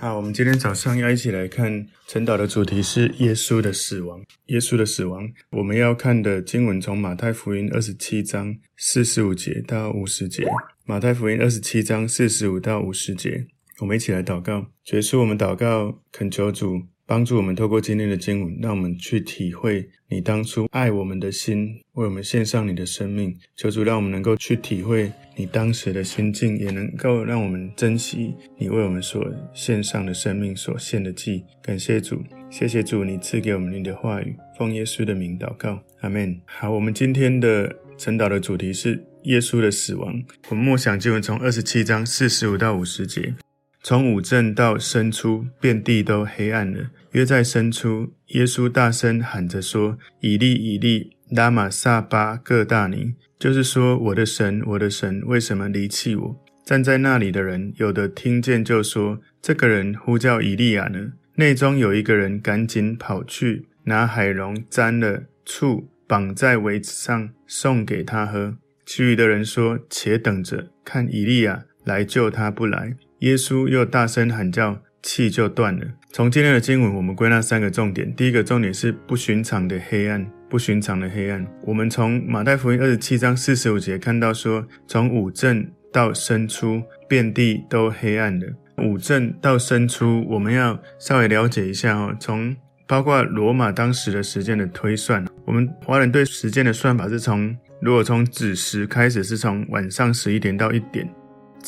好，我们今天早上要一起来看晨祷的主题是耶稣的死亡。耶稣的死亡，我们要看的经文从马太福音二十七章四十五节到五十节。马太福音二十七章四十五到五十节，我们一起来祷告。结束，我们祷告，恳求主。帮助我们透过今天的经文，让我们去体会你当初爱我们的心，为我们献上你的生命。求主让我们能够去体会你当时的心境，也能够让我们珍惜你为我们所献上的生命所献的祭。感谢主，谢谢主，你赐给我们你的话语。奉耶稣的名祷告，阿门。好，我们今天的晨祷的主题是耶稣的死亡。我们默想经文从二十七章四十五到五十节。从五镇到申初，遍地都黑暗了。约在申初，耶稣大声喊着说：“以利以利，拉玛撒巴各大尼。”就是说，我的神，我的神，为什么离弃我？站在那里的人，有的听见就说：“这个人呼叫以利亚呢。”内中有一个人赶紧跑去，拿海龙沾了醋，绑在苇子上，送给他喝。其余的人说：“且等着，看以利亚来救他不来。”耶稣又大声喊叫，气就断了。从今天的经文，我们归纳三个重点。第一个重点是不寻常的黑暗，不寻常的黑暗。我们从马太福音二十七章四十五节看到说，从五正到申初，遍地都黑暗了。五正到申初，我们要稍微了解一下哦。从包括罗马当时的时间的推算，我们华人对时间的算法是从，如果从子时开始，是从晚上十一点到一点。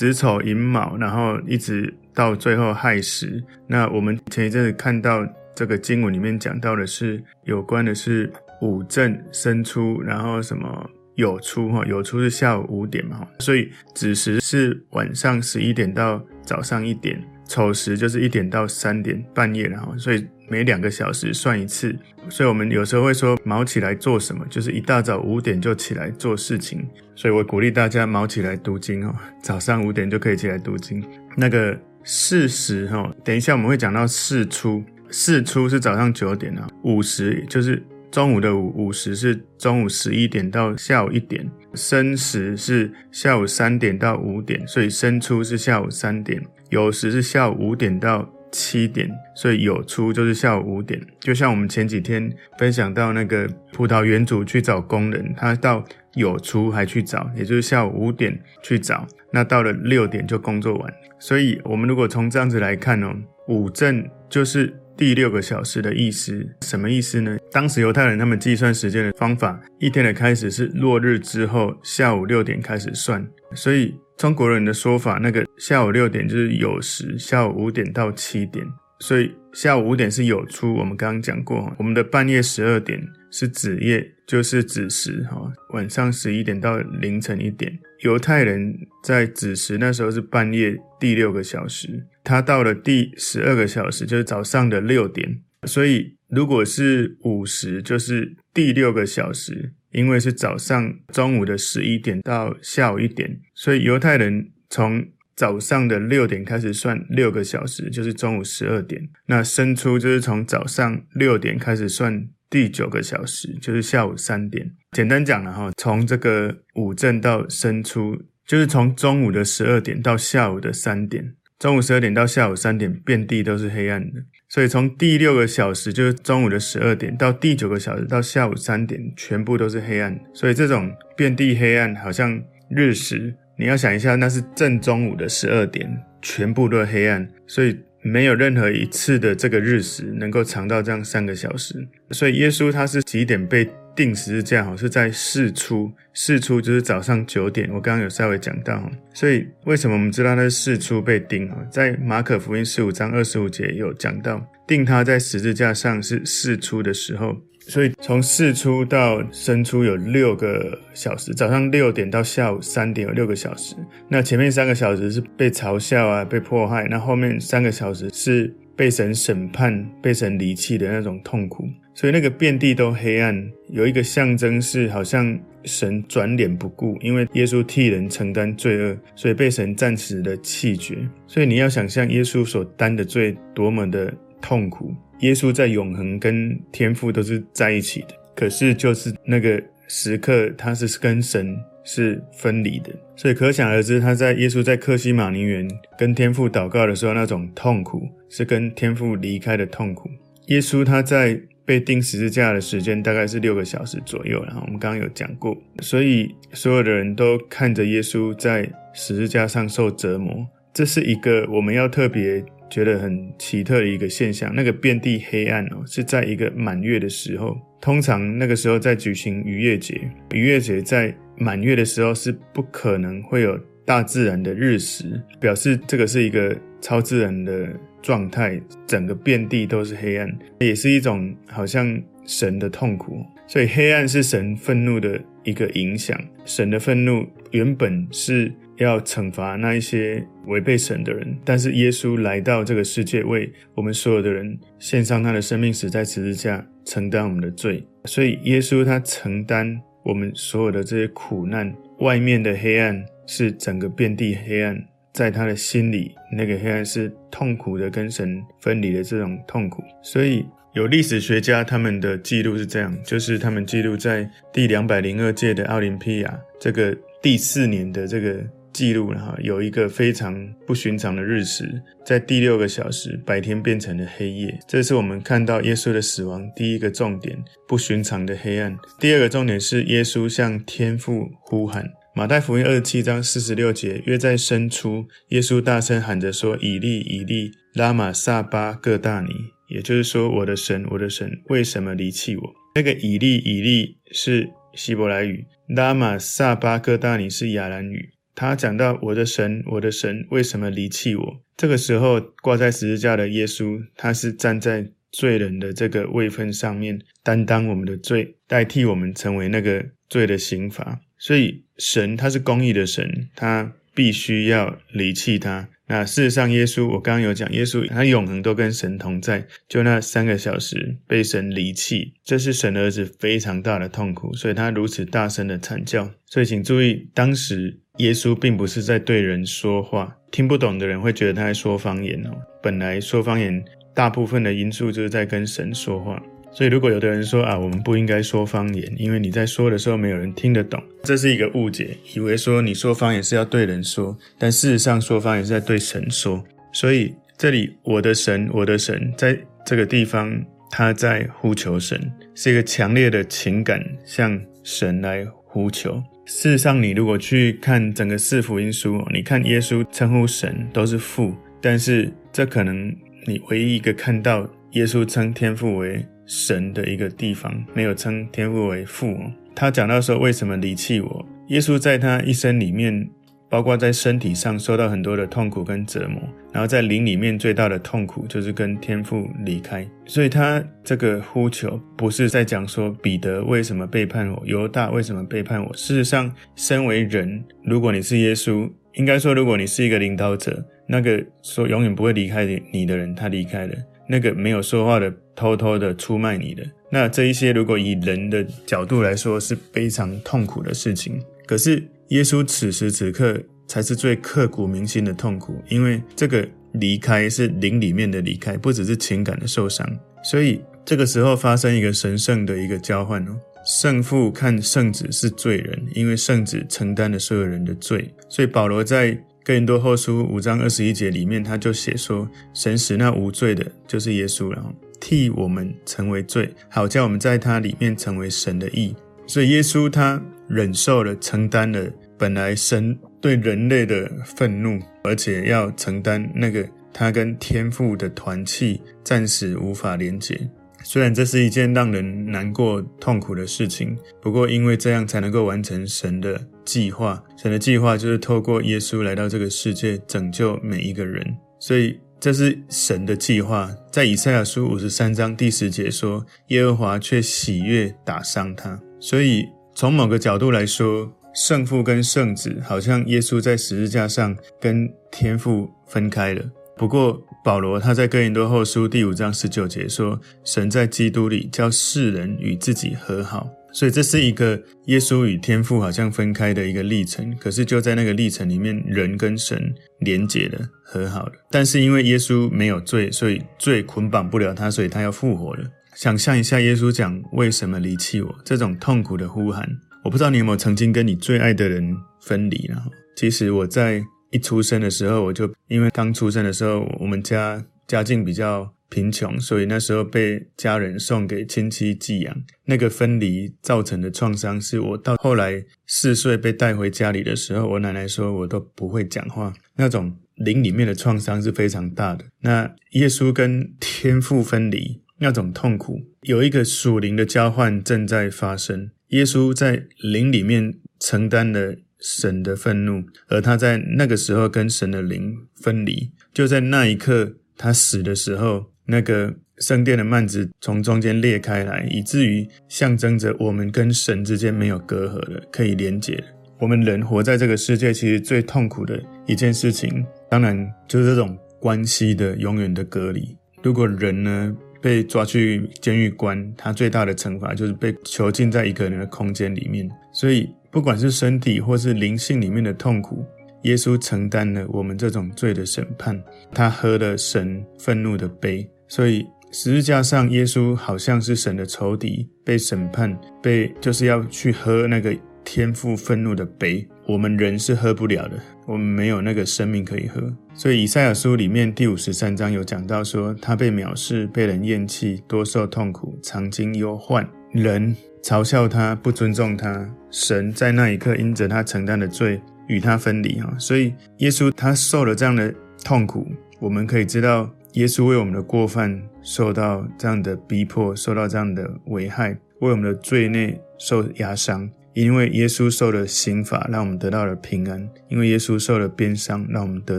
子丑寅卯，然后一直到最后亥时。那我们前一阵子看到这个经文里面讲到的是有关的是午正申初，然后什么酉初哈，酉初是下午五点嘛，所以子时是晚上十一点到早上一点，丑时就是一点到三点半夜，然后所以。每两个小时算一次，所以我们有时候会说卯起来做什么，就是一大早五点就起来做事情。所以我鼓励大家卯起来读经哦，早上五点就可以起来读经。那个巳时哈，等一下我们会讲到巳初，巳初是早上九点啊，午时就是中午的午，午时是中午十一点到下午一点，申时是下午三点到五点，所以申初是下午三点，酉时是下午五点到。七点，所以有出就是下午五点。就像我们前几天分享到那个葡萄园主去找工人，他到有出还去找，也就是下午五点去找，那到了六点就工作完。所以，我们如果从这样子来看哦，五正就是第六个小时的意思。什么意思呢？当时犹太人他们计算时间的方法，一天的开始是落日之后下午六点开始算，所以。中国人的说法，那个下午六点就是酉时，下午五点到七点，所以下午五点是酉初。我们刚刚讲过，我们的半夜十二点是子夜，就是子时，哈，晚上十一点到凌晨一点。犹太人在子时那时候是半夜第六个小时，他到了第十二个小时就是早上的六点，所以如果是午时，就是第六个小时。因为是早上中午的十一点到下午一点，所以犹太人从早上的六点开始算六个小时，就是中午十二点。那申初就是从早上六点开始算第九个小时，就是下午三点。简单讲了哈，从这个午正到申初，就是从中午的十二点到下午的三点。中午十二点到下午三点，遍地都是黑暗的。所以从第六个小时，就是中午的十二点，到第九个小时，到下午三点，全部都是黑暗。所以这种遍地黑暗，好像日食。你要想一下，那是正中午的十二点，全部都是黑暗。所以没有任何一次的这个日食能够长到这样三个小时。所以耶稣他是几点被钉十字架？是在四初，四初就是早上九点。我刚刚有稍微讲到，所以为什么我们知道他是四初被钉？在马可福音十五章二十五节有讲到，定他在十字架上是四初的时候。所以从巳初到申出有六个小时，早上六点到下午三点有六个小时。那前面三个小时是被嘲笑啊，被迫害；那后面三个小时是被神审判、被神离弃的那种痛苦。所以那个遍地都黑暗，有一个象征是好像神转脸不顾，因为耶稣替人承担罪恶，所以被神暂时的弃绝。所以你要想象耶稣所担的罪多么的痛苦。耶稣在永恒跟天父都是在一起的，可是就是那个时刻他是跟神是分离的，所以可想而知，他在耶稣在克西马尼园跟天父祷告的时候，那种痛苦是跟天父离开的痛苦。耶稣他在被钉十字架的时间大概是六个小时左右，然后我们刚刚有讲过，所以所有的人都看着耶稣在十字架上受折磨，这是一个我们要特别觉得很奇特的一个现象。那个遍地黑暗哦，是在一个满月的时候，通常那个时候在举行逾越节，逾越节在满月的时候是不可能会有大自然的日食，表示这个是一个超自然的状态，整个遍地都是黑暗，也是一种好像神的痛苦。所以黑暗是神愤怒的一个影响。神的愤怒原本是要惩罚那一些违背神的人，但是耶稣来到这个世界，为我们所有的人献上他的生命，死在十字架，承担我们的罪。所以耶稣他承担我们所有的这些苦难，外面的黑暗是整个遍地黑暗，在他的心里，那个黑暗是痛苦的，跟神分离的这种痛苦，所以。有历史学家他们的记录是这样，就是他们记录在第两百零二届的奥林匹亚这个第四年的这个记录了哈，有一个非常不寻常的日食，在第六个小时，白天变成了黑夜。这是我们看到耶稣的死亡第一个重点，不寻常的黑暗。第二个重点是耶稣向天父呼喊。马太福音二十七章四十六节，约在深初，耶稣大声喊着说：“以利，以利，拉玛撒巴各大尼。”也就是说，我的神，我的神，为什么离弃我？那个以利，以利是希伯来语，拉玛撒巴各大尼是亚兰语。他讲到我的神，我的神，为什么离弃我？这个时候挂在十字架的耶稣，他是站在罪人的这个位分上面，担当我们的罪，代替我们成为那个罪的刑罚。所以神他是公义的神，他必须要离弃他。那事实上，耶稣我刚刚有讲，耶稣他永恒都跟神同在，就那三个小时被神离弃，这是神儿子非常大的痛苦，所以他如此大声的惨叫。所以请注意，当时耶稣并不是在对人说话，听不懂的人会觉得他在说方言哦。本来说方言大部分的因素就是在跟神说话。所以，如果有的人说啊，我们不应该说方言，因为你在说的时候没有人听得懂，这是一个误解，以为说你说方言是要对人说，但事实上说方言是在对神说。所以这里我的神，我的神，在这个地方他在呼求神，是一个强烈的情感向神来呼求。事实上，你如果去看整个四福音书，你看耶稣称呼神都是父，但是这可能你唯一一个看到耶稣称天父为。神的一个地方，没有称天父为父。他讲到说，为什么离弃我？耶稣在他一生里面，包括在身体上受到很多的痛苦跟折磨，然后在灵里面最大的痛苦就是跟天父离开。所以他这个呼求不是在讲说彼得为什么背叛我，犹大为什么背叛我。事实上，身为人，如果你是耶稣，应该说如果你是一个领导者，那个说永远不会离开你的人，他离开了。那个没有说话的，偷偷的出卖你的，那这一些如果以人的角度来说是非常痛苦的事情。可是耶稣此时此刻才是最刻骨铭心的痛苦，因为这个离开是灵里面的离开，不只是情感的受伤。所以这个时候发生一个神圣的一个交换哦，圣父看圣子是罪人，因为圣子承担了所有人的罪，所以保罗在。哥林多后书五章二十一节里面，他就写说：“神使那无罪的，就是耶稣，然后替我们成为罪，好叫我们在他里面成为神的义。”所以耶稣他忍受了、承担了本来神对人类的愤怒，而且要承担那个他跟天父的团契暂时无法连结。虽然这是一件让人难过、痛苦的事情，不过因为这样才能够完成神的计划。神的计划就是透过耶稣来到这个世界，拯救每一个人。所以这是神的计划。在以赛亚书五十三章第十节说：“耶和华却喜悦打伤他。”所以从某个角度来说，圣父跟圣子好像耶稣在十字架上跟天父分开了。不过，保罗他在哥林多后书第五章十九节说：“神在基督里叫世人与自己和好。”所以这是一个耶稣与天父好像分开的一个历程。可是就在那个历程里面，人跟神连结了，和好了。但是因为耶稣没有罪，所以罪捆绑不了他，所以他要复活了。想象一下，耶稣讲为什么离弃我这种痛苦的呼喊。我不知道你有没有曾经跟你最爱的人分离了。其实我在一出生的时候，我就因为刚出生的时候，我们家家境比较。贫穷，所以那时候被家人送给亲戚寄养。那个分离造成的创伤，是我到后来四岁被带回家里的时候，我奶奶说我都不会讲话。那种灵里面的创伤是非常大的。那耶稣跟天父分离，那种痛苦，有一个属灵的交换正在发生。耶稣在灵里面承担了神的愤怒，而他在那个时候跟神的灵分离。就在那一刻，他死的时候。那个圣殿的幔子从中间裂开来，以至于象征着我们跟神之间没有隔阂了，可以连结。我们人活在这个世界，其实最痛苦的一件事情，当然就是这种关系的永远的隔离。如果人呢被抓去监狱关，他最大的惩罚就是被囚禁在一个人的空间里面。所以，不管是身体或是灵性里面的痛苦，耶稣承担了我们这种罪的审判，他喝了神愤怒的杯。所以十字架上，耶稣好像是神的仇敌，被审判，被就是要去喝那个天父愤怒的杯。我们人是喝不了的，我们没有那个生命可以喝。所以以赛亚书里面第五十三章有讲到说，他被藐视，被人厌弃，多受痛苦，常经忧患。人嘲笑他，不尊重他，神在那一刻因着他承担的罪与他分离啊。所以耶稣他受了这样的痛苦，我们可以知道。耶稣为我们的过犯受到这样的逼迫，受到这样的危害，为我们的罪孽受压伤。因为耶稣受了刑罚，让我们得到了平安；因为耶稣受了鞭伤，让我们得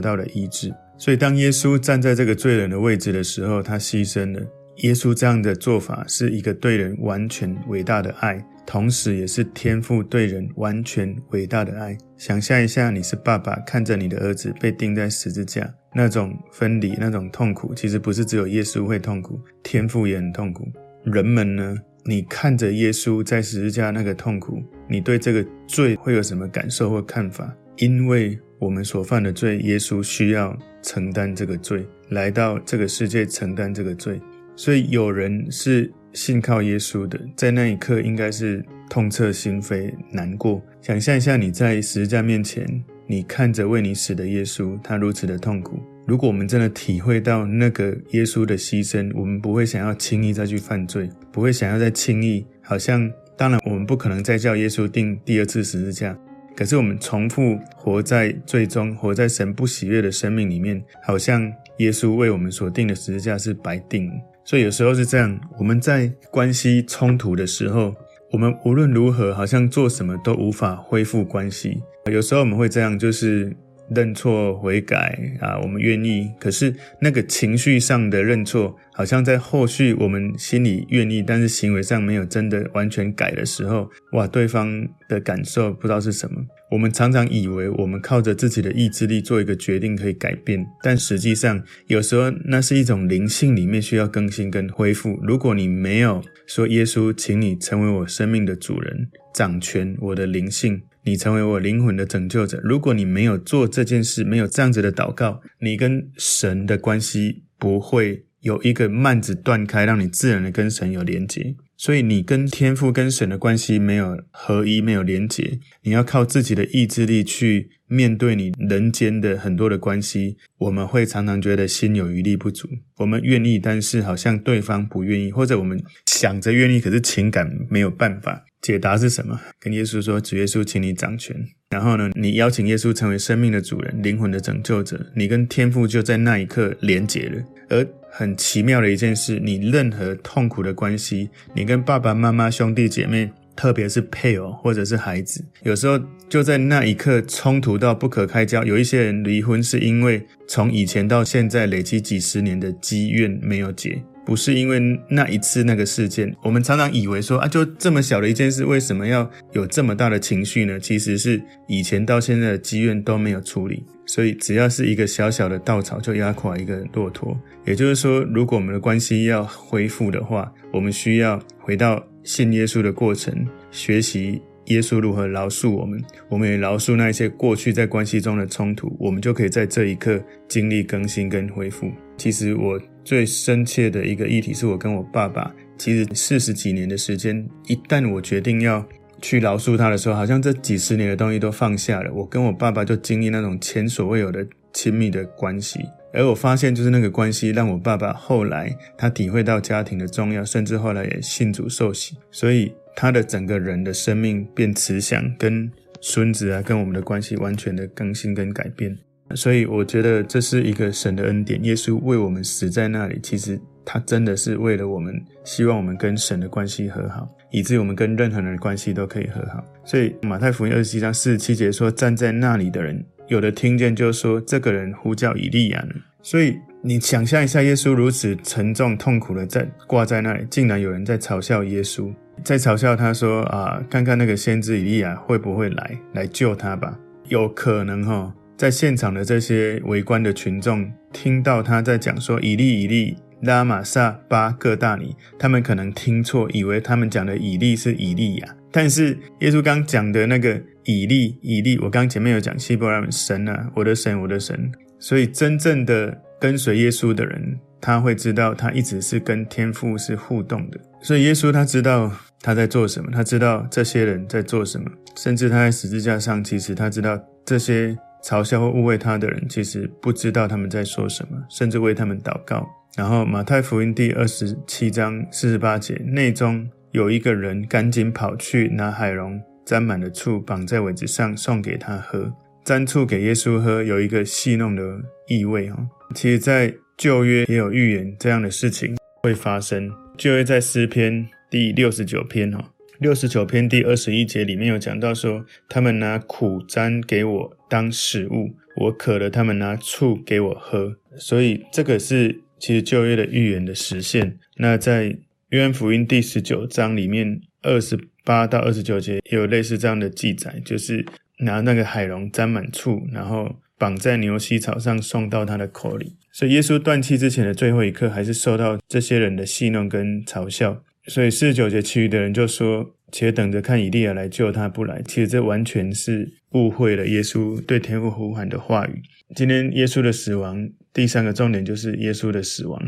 到了医治。所以，当耶稣站在这个罪人的位置的时候，他牺牲了。耶稣这样的做法是一个对人完全伟大的爱，同时也是天父对人完全伟大的爱。想象一下，你是爸爸，看着你的儿子被钉在十字架，那种分离、那种痛苦，其实不是只有耶稣会痛苦，天父也很痛苦。人们呢？你看着耶稣在十字架那个痛苦，你对这个罪会有什么感受或看法？因为我们所犯的罪，耶稣需要承担这个罪，来到这个世界承担这个罪。所以有人是信靠耶稣的，在那一刻应该是痛彻心扉、难过。想象一下，你在十字架面前，你看着为你死的耶稣，他如此的痛苦。如果我们真的体会到那个耶稣的牺牲，我们不会想要轻易再去犯罪，不会想要再轻易，好像当然我们不可能再叫耶稣钉第二次十字架。可是我们重复活在最终，活在神不喜悦的生命里面，好像耶稣为我们所钉的十字架是白钉。所以有时候是这样，我们在关系冲突的时候，我们无论如何好像做什么都无法恢复关系。有时候我们会这样，就是认错悔改啊，我们愿意。可是那个情绪上的认错，好像在后续我们心里愿意，但是行为上没有真的完全改的时候，哇，对方的感受不知道是什么。我们常常以为我们靠着自己的意志力做一个决定可以改变，但实际上有时候那是一种灵性里面需要更新跟恢复。如果你没有说耶稣，请你成为我生命的主人，掌权我的灵性，你成为我灵魂的拯救者。如果你没有做这件事，没有这样子的祷告，你跟神的关系不会有一个幔子断开，让你自然的跟神有连接。所以你跟天父跟神的关系没有合一，没有连结，你要靠自己的意志力去面对你人间的很多的关系。我们会常常觉得心有余力不足，我们愿意，但是好像对方不愿意，或者我们想着愿意，可是情感没有办法。解答是什么？跟耶稣说：“主耶稣，请你掌权。”然后呢，你邀请耶稣成为生命的主人、灵魂的拯救者，你跟天父就在那一刻连结了。而很奇妙的一件事，你任何痛苦的关系，你跟爸爸妈妈、兄弟姐妹，特别是配偶或者是孩子，有时候就在那一刻冲突到不可开交。有一些人离婚是因为从以前到现在累积几十年的积怨没有解。不是因为那一次那个事件，我们常常以为说啊，就这么小的一件事，为什么要有这么大的情绪呢？其实是以前到现在的积怨都没有处理，所以只要是一个小小的稻草，就压垮一个骆驼。也就是说，如果我们的关系要恢复的话，我们需要回到信耶稣的过程，学习耶稣如何饶恕我们，我们也饶恕那一些过去在关系中的冲突，我们就可以在这一刻经历更新跟恢复。其实我。最深切的一个议题是我跟我爸爸其实四十几年的时间，一旦我决定要去饶恕他的时候，好像这几十年的东西都放下了。我跟我爸爸就经历那种前所未有的亲密的关系，而我发现就是那个关系让我爸爸后来他体会到家庭的重要，甚至后来也信主受洗，所以他的整个人的生命变慈祥，跟孙子啊跟我们的关系完全的更新跟改变。所以我觉得这是一个神的恩典，耶稣为我们死在那里，其实他真的是为了我们，希望我们跟神的关系和好，以至于我们跟任何人的关系都可以和好。所以马太福音二十七章四十七节说，站在那里的人，有的听见就说，这个人呼叫以利亚呢。所以你想象一下，耶稣如此沉重痛苦的在挂在那里，竟然有人在嘲笑耶稣，在嘲笑他说啊，看看那个先知以利亚会不会来来救他吧？有可能哈、哦。在现场的这些围观的群众听到他在讲说“以利以利，拉玛撒巴各大尼”，他们可能听错，以为他们讲的以利是以利亚。但是耶稣刚讲的那个以利以利，我刚前面有讲希伯来文神啊，我的神，我的神。所以真正的跟随耶稣的人，他会知道他一直是跟天父是互动的。所以耶稣他知道他在做什么，他知道这些人在做什么，甚至他在十字架上，其实他知道这些。嘲笑或误会他的人，其实不知道他们在说什么，甚至为他们祷告。然后马太福音第二十七章四十八节，内中有一个人赶紧跑去拿海蓉沾满了醋，绑在苇子上送给他喝。沾醋给耶稣喝，有一个戏弄的意味哈。其实，在旧约也有预言这样的事情会发生。旧约在诗篇第六十九篇哈。六十九篇第二十一节里面有讲到说，他们拿苦沾给我当食物，我渴了，他们拿醋给我喝。所以这个是其实旧约的预言的实现。那在约翰福音第十九章里面二十八到二十九节也有类似这样的记载，就是拿那个海龙沾满醋，然后绑在牛膝草上送到他的口里。所以耶稣断气之前的最后一刻，还是受到这些人的戏弄跟嘲笑。所以四十九节，其余的人就说：“且等着看以利亚来救他，不来。”其实这完全是误会了耶稣对天父呼喊的话语。今天耶稣的死亡，第三个重点就是耶稣的死亡。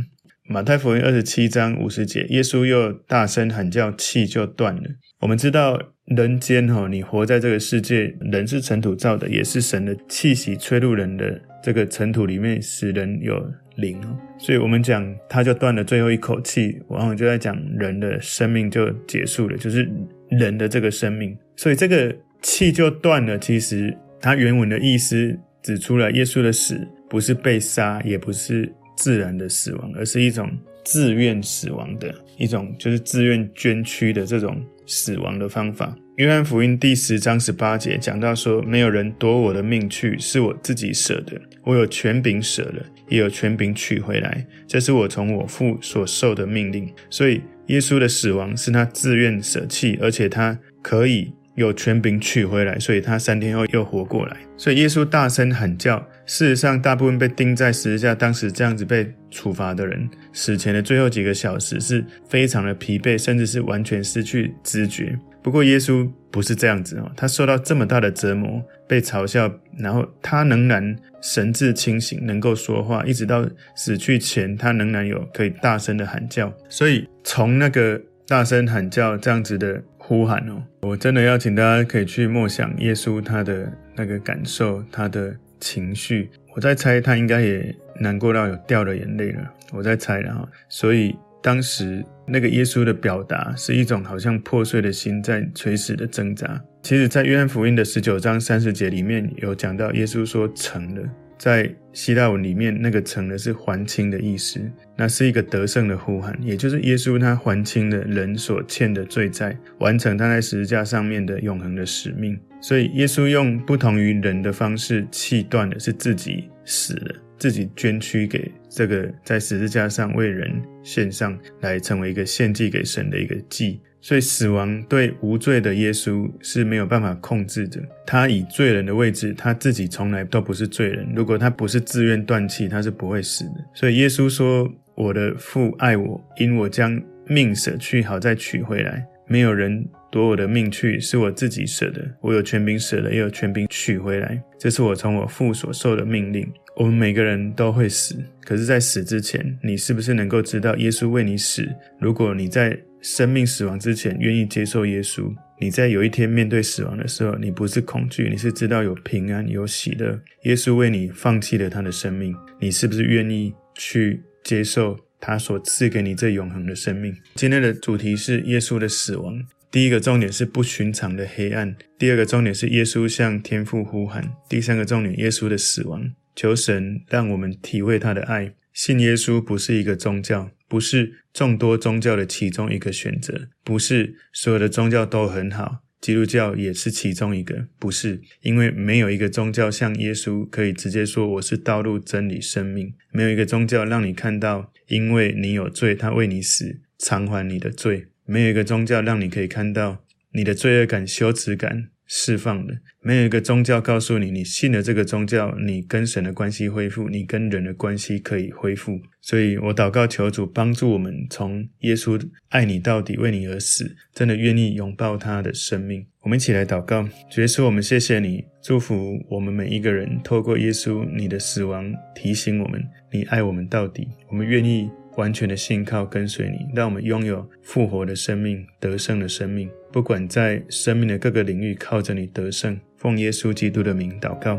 马太福音二十七章五十节，耶稣又大声喊叫，气就断了。我们知道人间哈，你活在这个世界，人是尘土造的，也是神的气息吹入人的这个尘土里面，使人有。灵哦，所以我们讲他就断了最后一口气，往往就在讲人的生命就结束了，就是人的这个生命。所以这个气就断了，其实它原文的意思指出了耶稣的死不是被杀，也不是自然的死亡，而是一种自愿死亡的一种，就是自愿捐躯的这种死亡的方法。约翰福音第十章十八节讲到说：“没有人夺我的命去，是我自己舍的。我有权柄舍了，也有权柄取回来。这是我从我父所受的命令。所以，耶稣的死亡是他自愿舍弃，而且他可以有权柄取回来。所以他三天后又活过来。所以，耶稣大声喊叫。事实上，大部分被钉在十字架，当时这样子被处罚的人，死前的最后几个小时是非常的疲惫，甚至是完全失去知觉。”不过耶稣不是这样子哦，他受到这么大的折磨，被嘲笑，然后他仍然神志清醒，能够说话，一直到死去前，他仍然有可以大声的喊叫。所以从那个大声喊叫这样子的呼喊哦，我真的要请大家可以去默想耶稣他的那个感受，他的情绪。我在猜他应该也难过到有掉了眼泪了，我在猜了哈。所以当时。那个耶稣的表达是一种好像破碎的心在垂死的挣扎。其实，在约翰福音的十九章三十节里面有讲到，耶稣说成了。在希腊文里面，那个成了是还清的意思，那是一个得胜的呼喊，也就是耶稣他还清了人所欠的罪债，完成他在十字架上面的永恒的使命。所以，耶稣用不同于人的方式，气断的是自己死了。自己捐躯给这个在十字架上为人献上，来成为一个献祭给神的一个祭。所以死亡对无罪的耶稣是没有办法控制的。他以罪人的位置，他自己从来都不是罪人。如果他不是自愿断气，他是不会死的。所以耶稣说：“我的父爱我，因我将命舍去，好再取回来。没有人夺我的命去，是我自己舍的。我有权柄舍了，也有权柄取回来。这是我从我父所受的命令。”我们每个人都会死，可是，在死之前，你是不是能够知道耶稣为你死？如果你在生命死亡之前愿意接受耶稣。你在有一天面对死亡的时候，你不是恐惧，你是知道有平安、有喜乐。耶稣为你放弃了他的生命，你是不是愿意去接受他所赐给你这永恒的生命？今天的主题是耶稣的死亡。第一个重点是不寻常的黑暗，第二个重点是耶稣向天父呼喊，第三个重点耶稣的死亡。求神让我们体会他的爱。信耶稣不是一个宗教，不是众多宗教的其中一个选择，不是所有的宗教都很好，基督教也是其中一个，不是，因为没有一个宗教像耶稣可以直接说我是道路、真理、生命，没有一个宗教让你看到，因为你有罪，他为你死，偿还你的罪，没有一个宗教让你可以看到你的罪恶感、羞耻感。释放的，没有一个宗教告诉你，你信了这个宗教，你跟神的关系恢复，你跟人的关系可以恢复。所以我祷告求主帮助我们，从耶稣爱你到底，为你而死，真的愿意拥抱他的生命。我们一起来祷告，主耶稣，我们谢谢你，祝福我们每一个人，透过耶稣你的死亡提醒我们，你爱我们到底，我们愿意。完全的信靠跟随你，让我们拥有复活的生命、得胜的生命。不管在生命的各个领域，靠着你得胜。奉耶稣基督的名祷告。